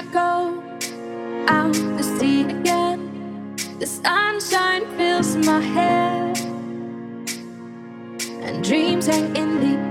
I go out to sea again, the sunshine fills my head, and dreams hang in the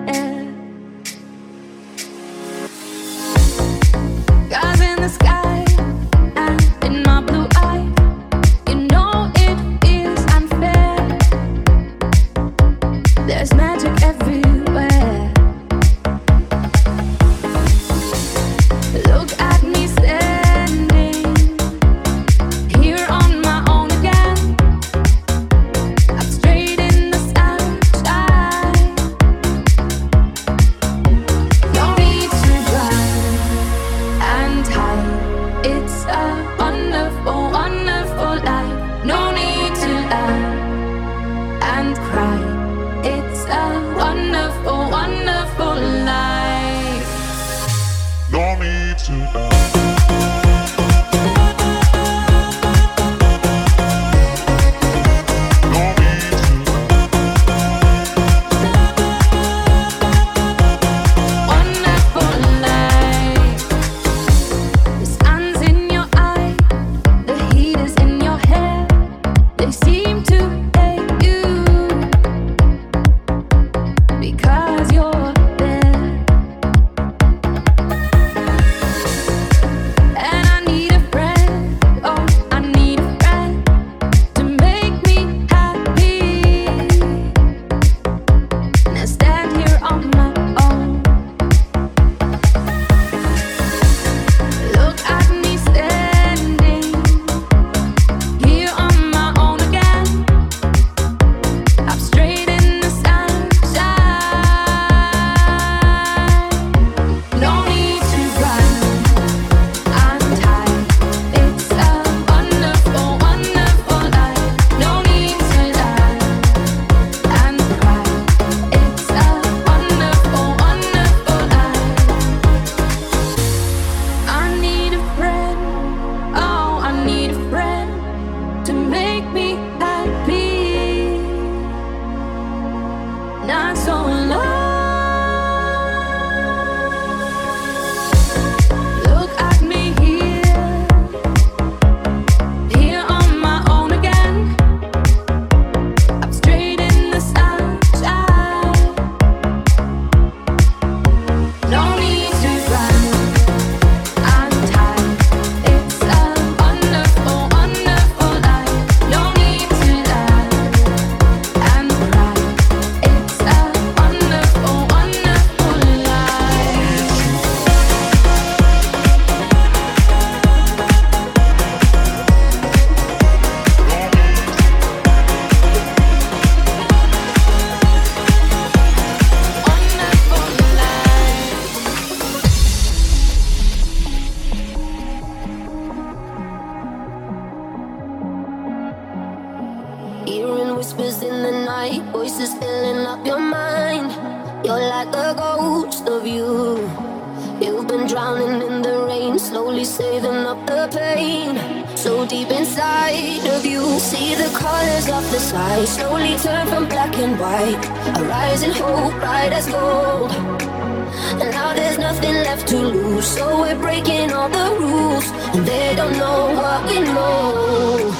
nothing left to lose. So we're breaking all the rules, and they don't know what we know.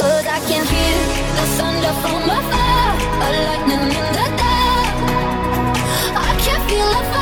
But I can hear the thunder from afar, a lightning in the dark. I can feel the fire.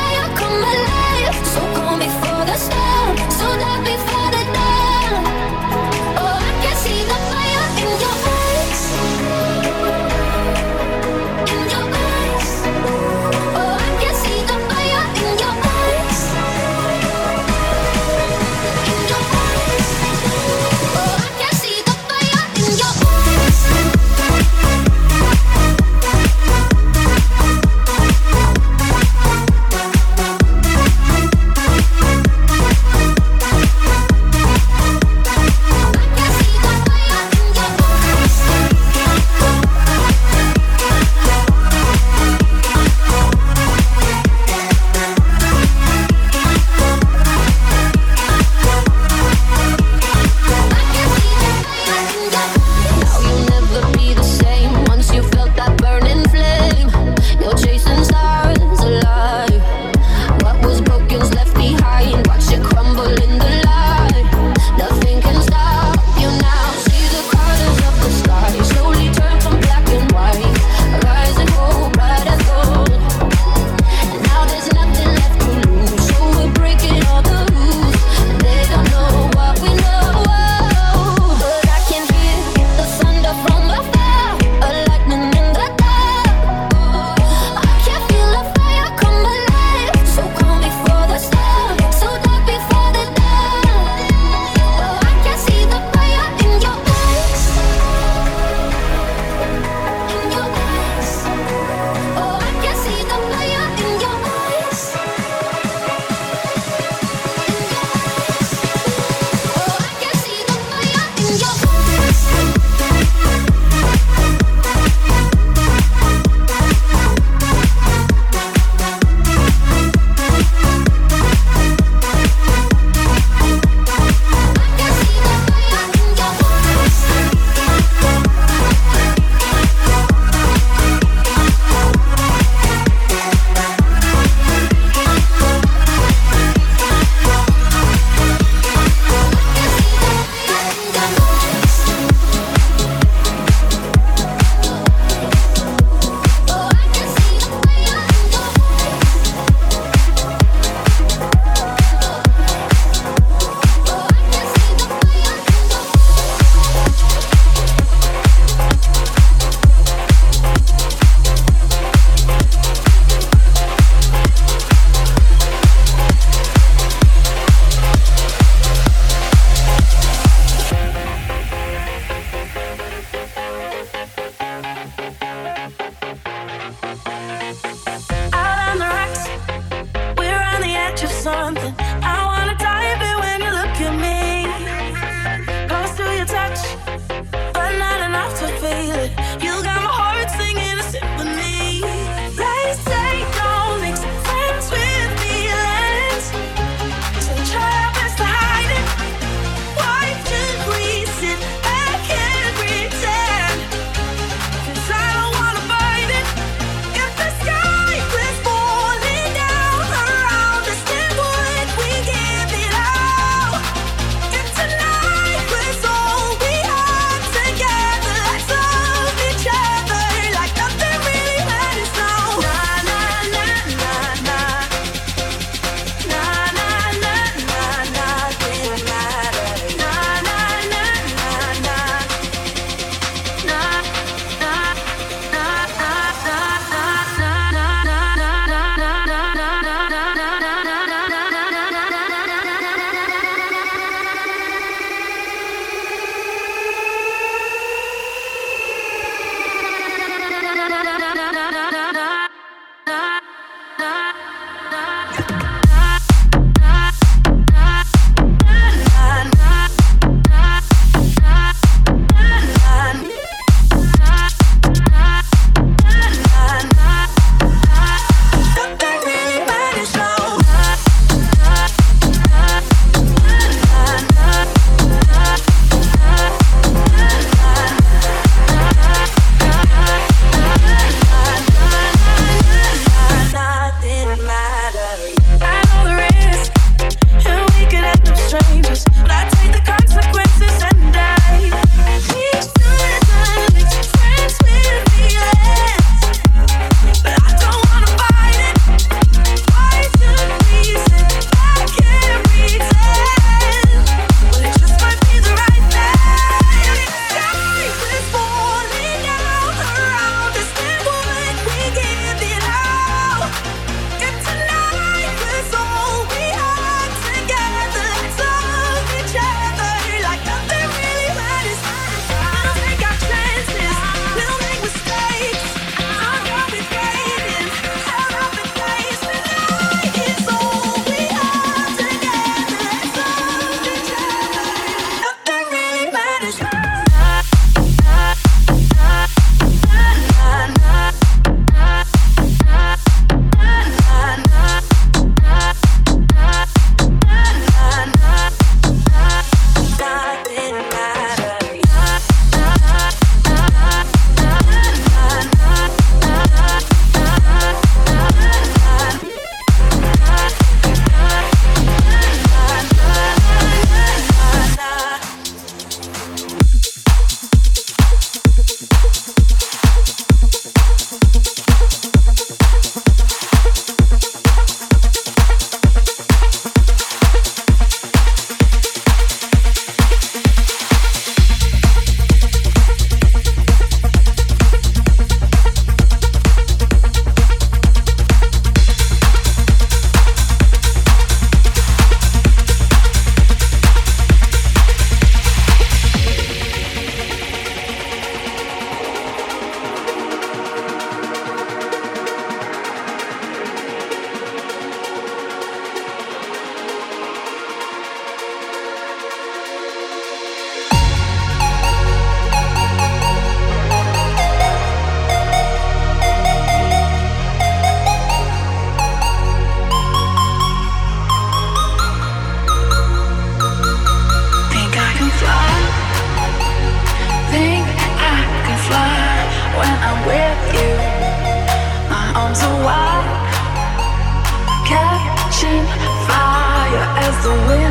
the wind.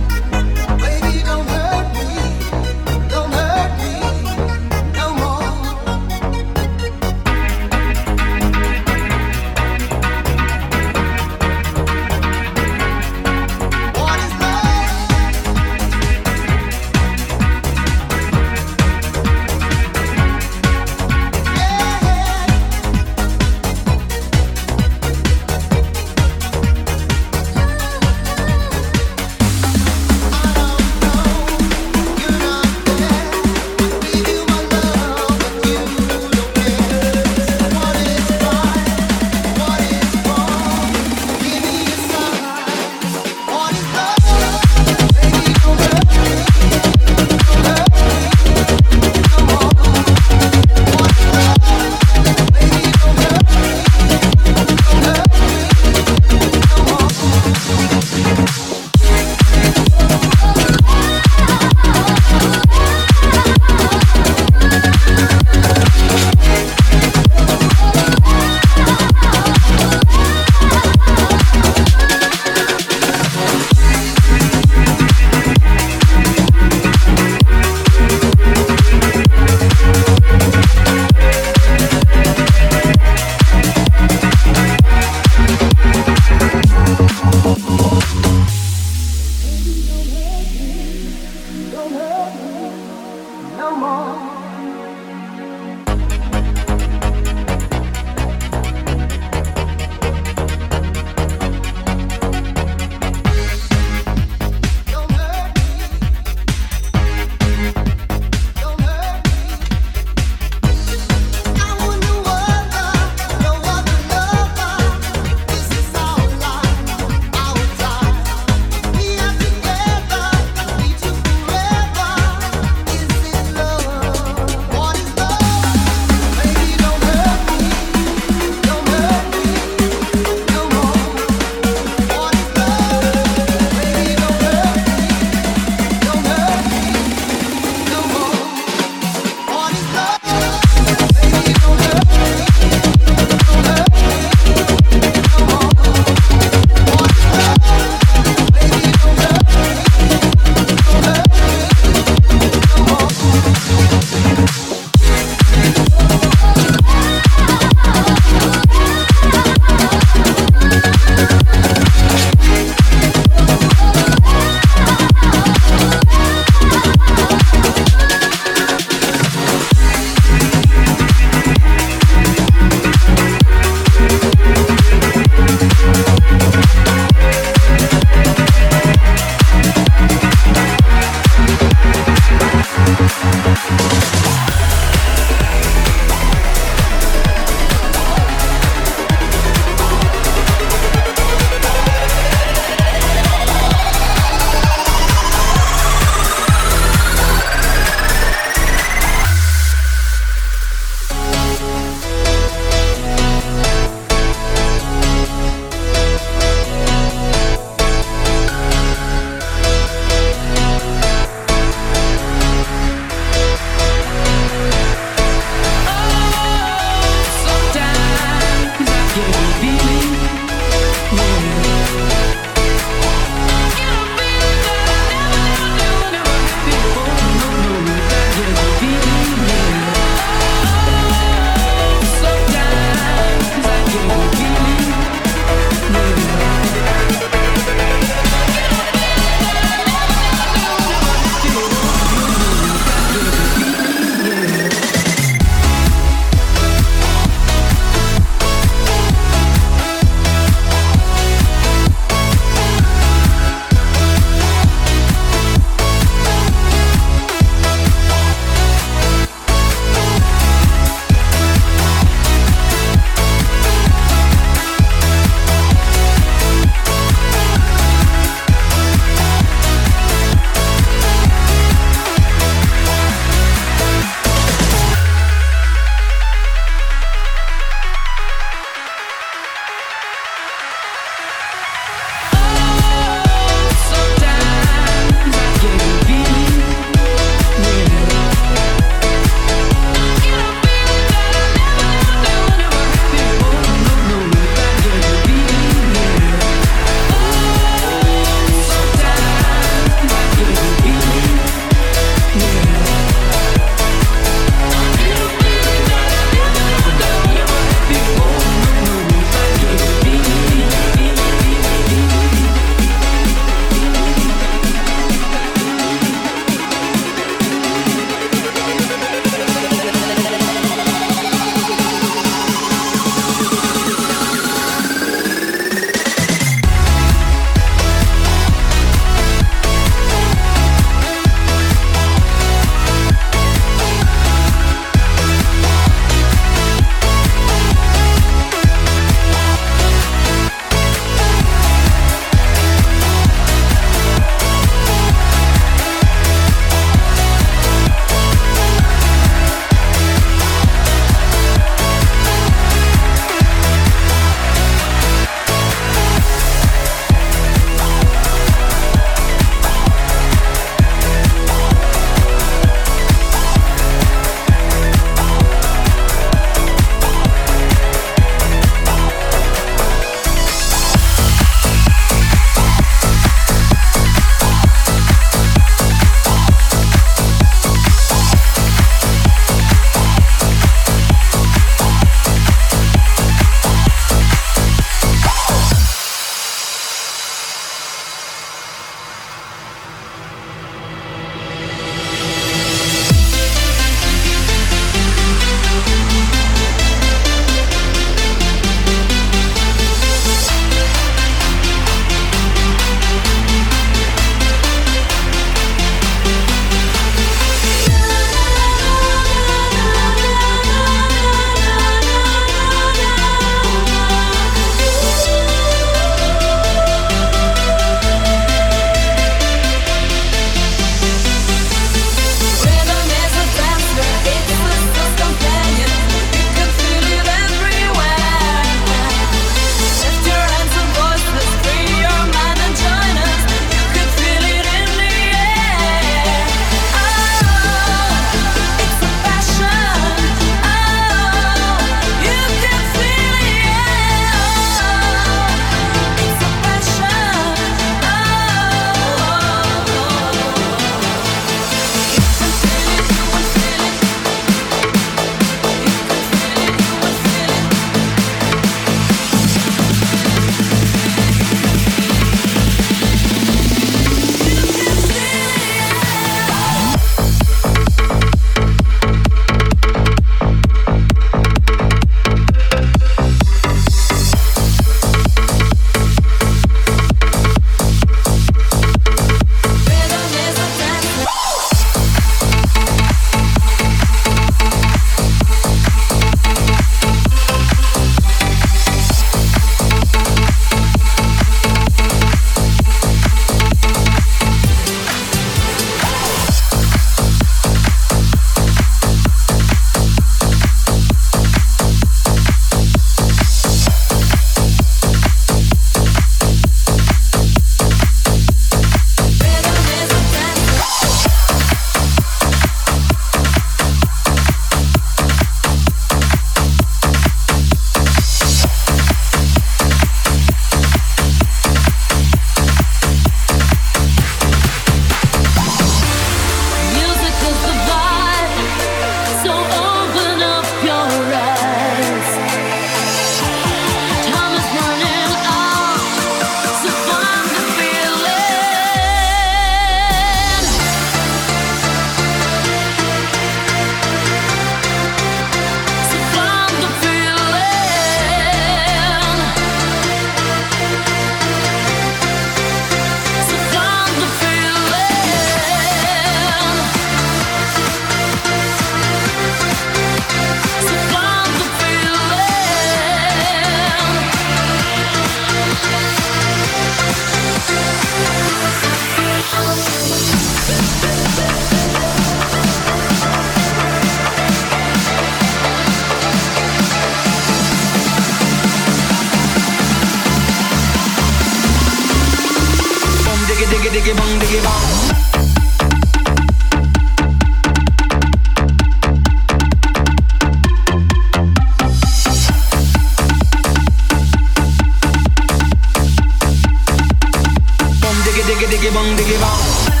diggy diggy diggy bong diggy bong.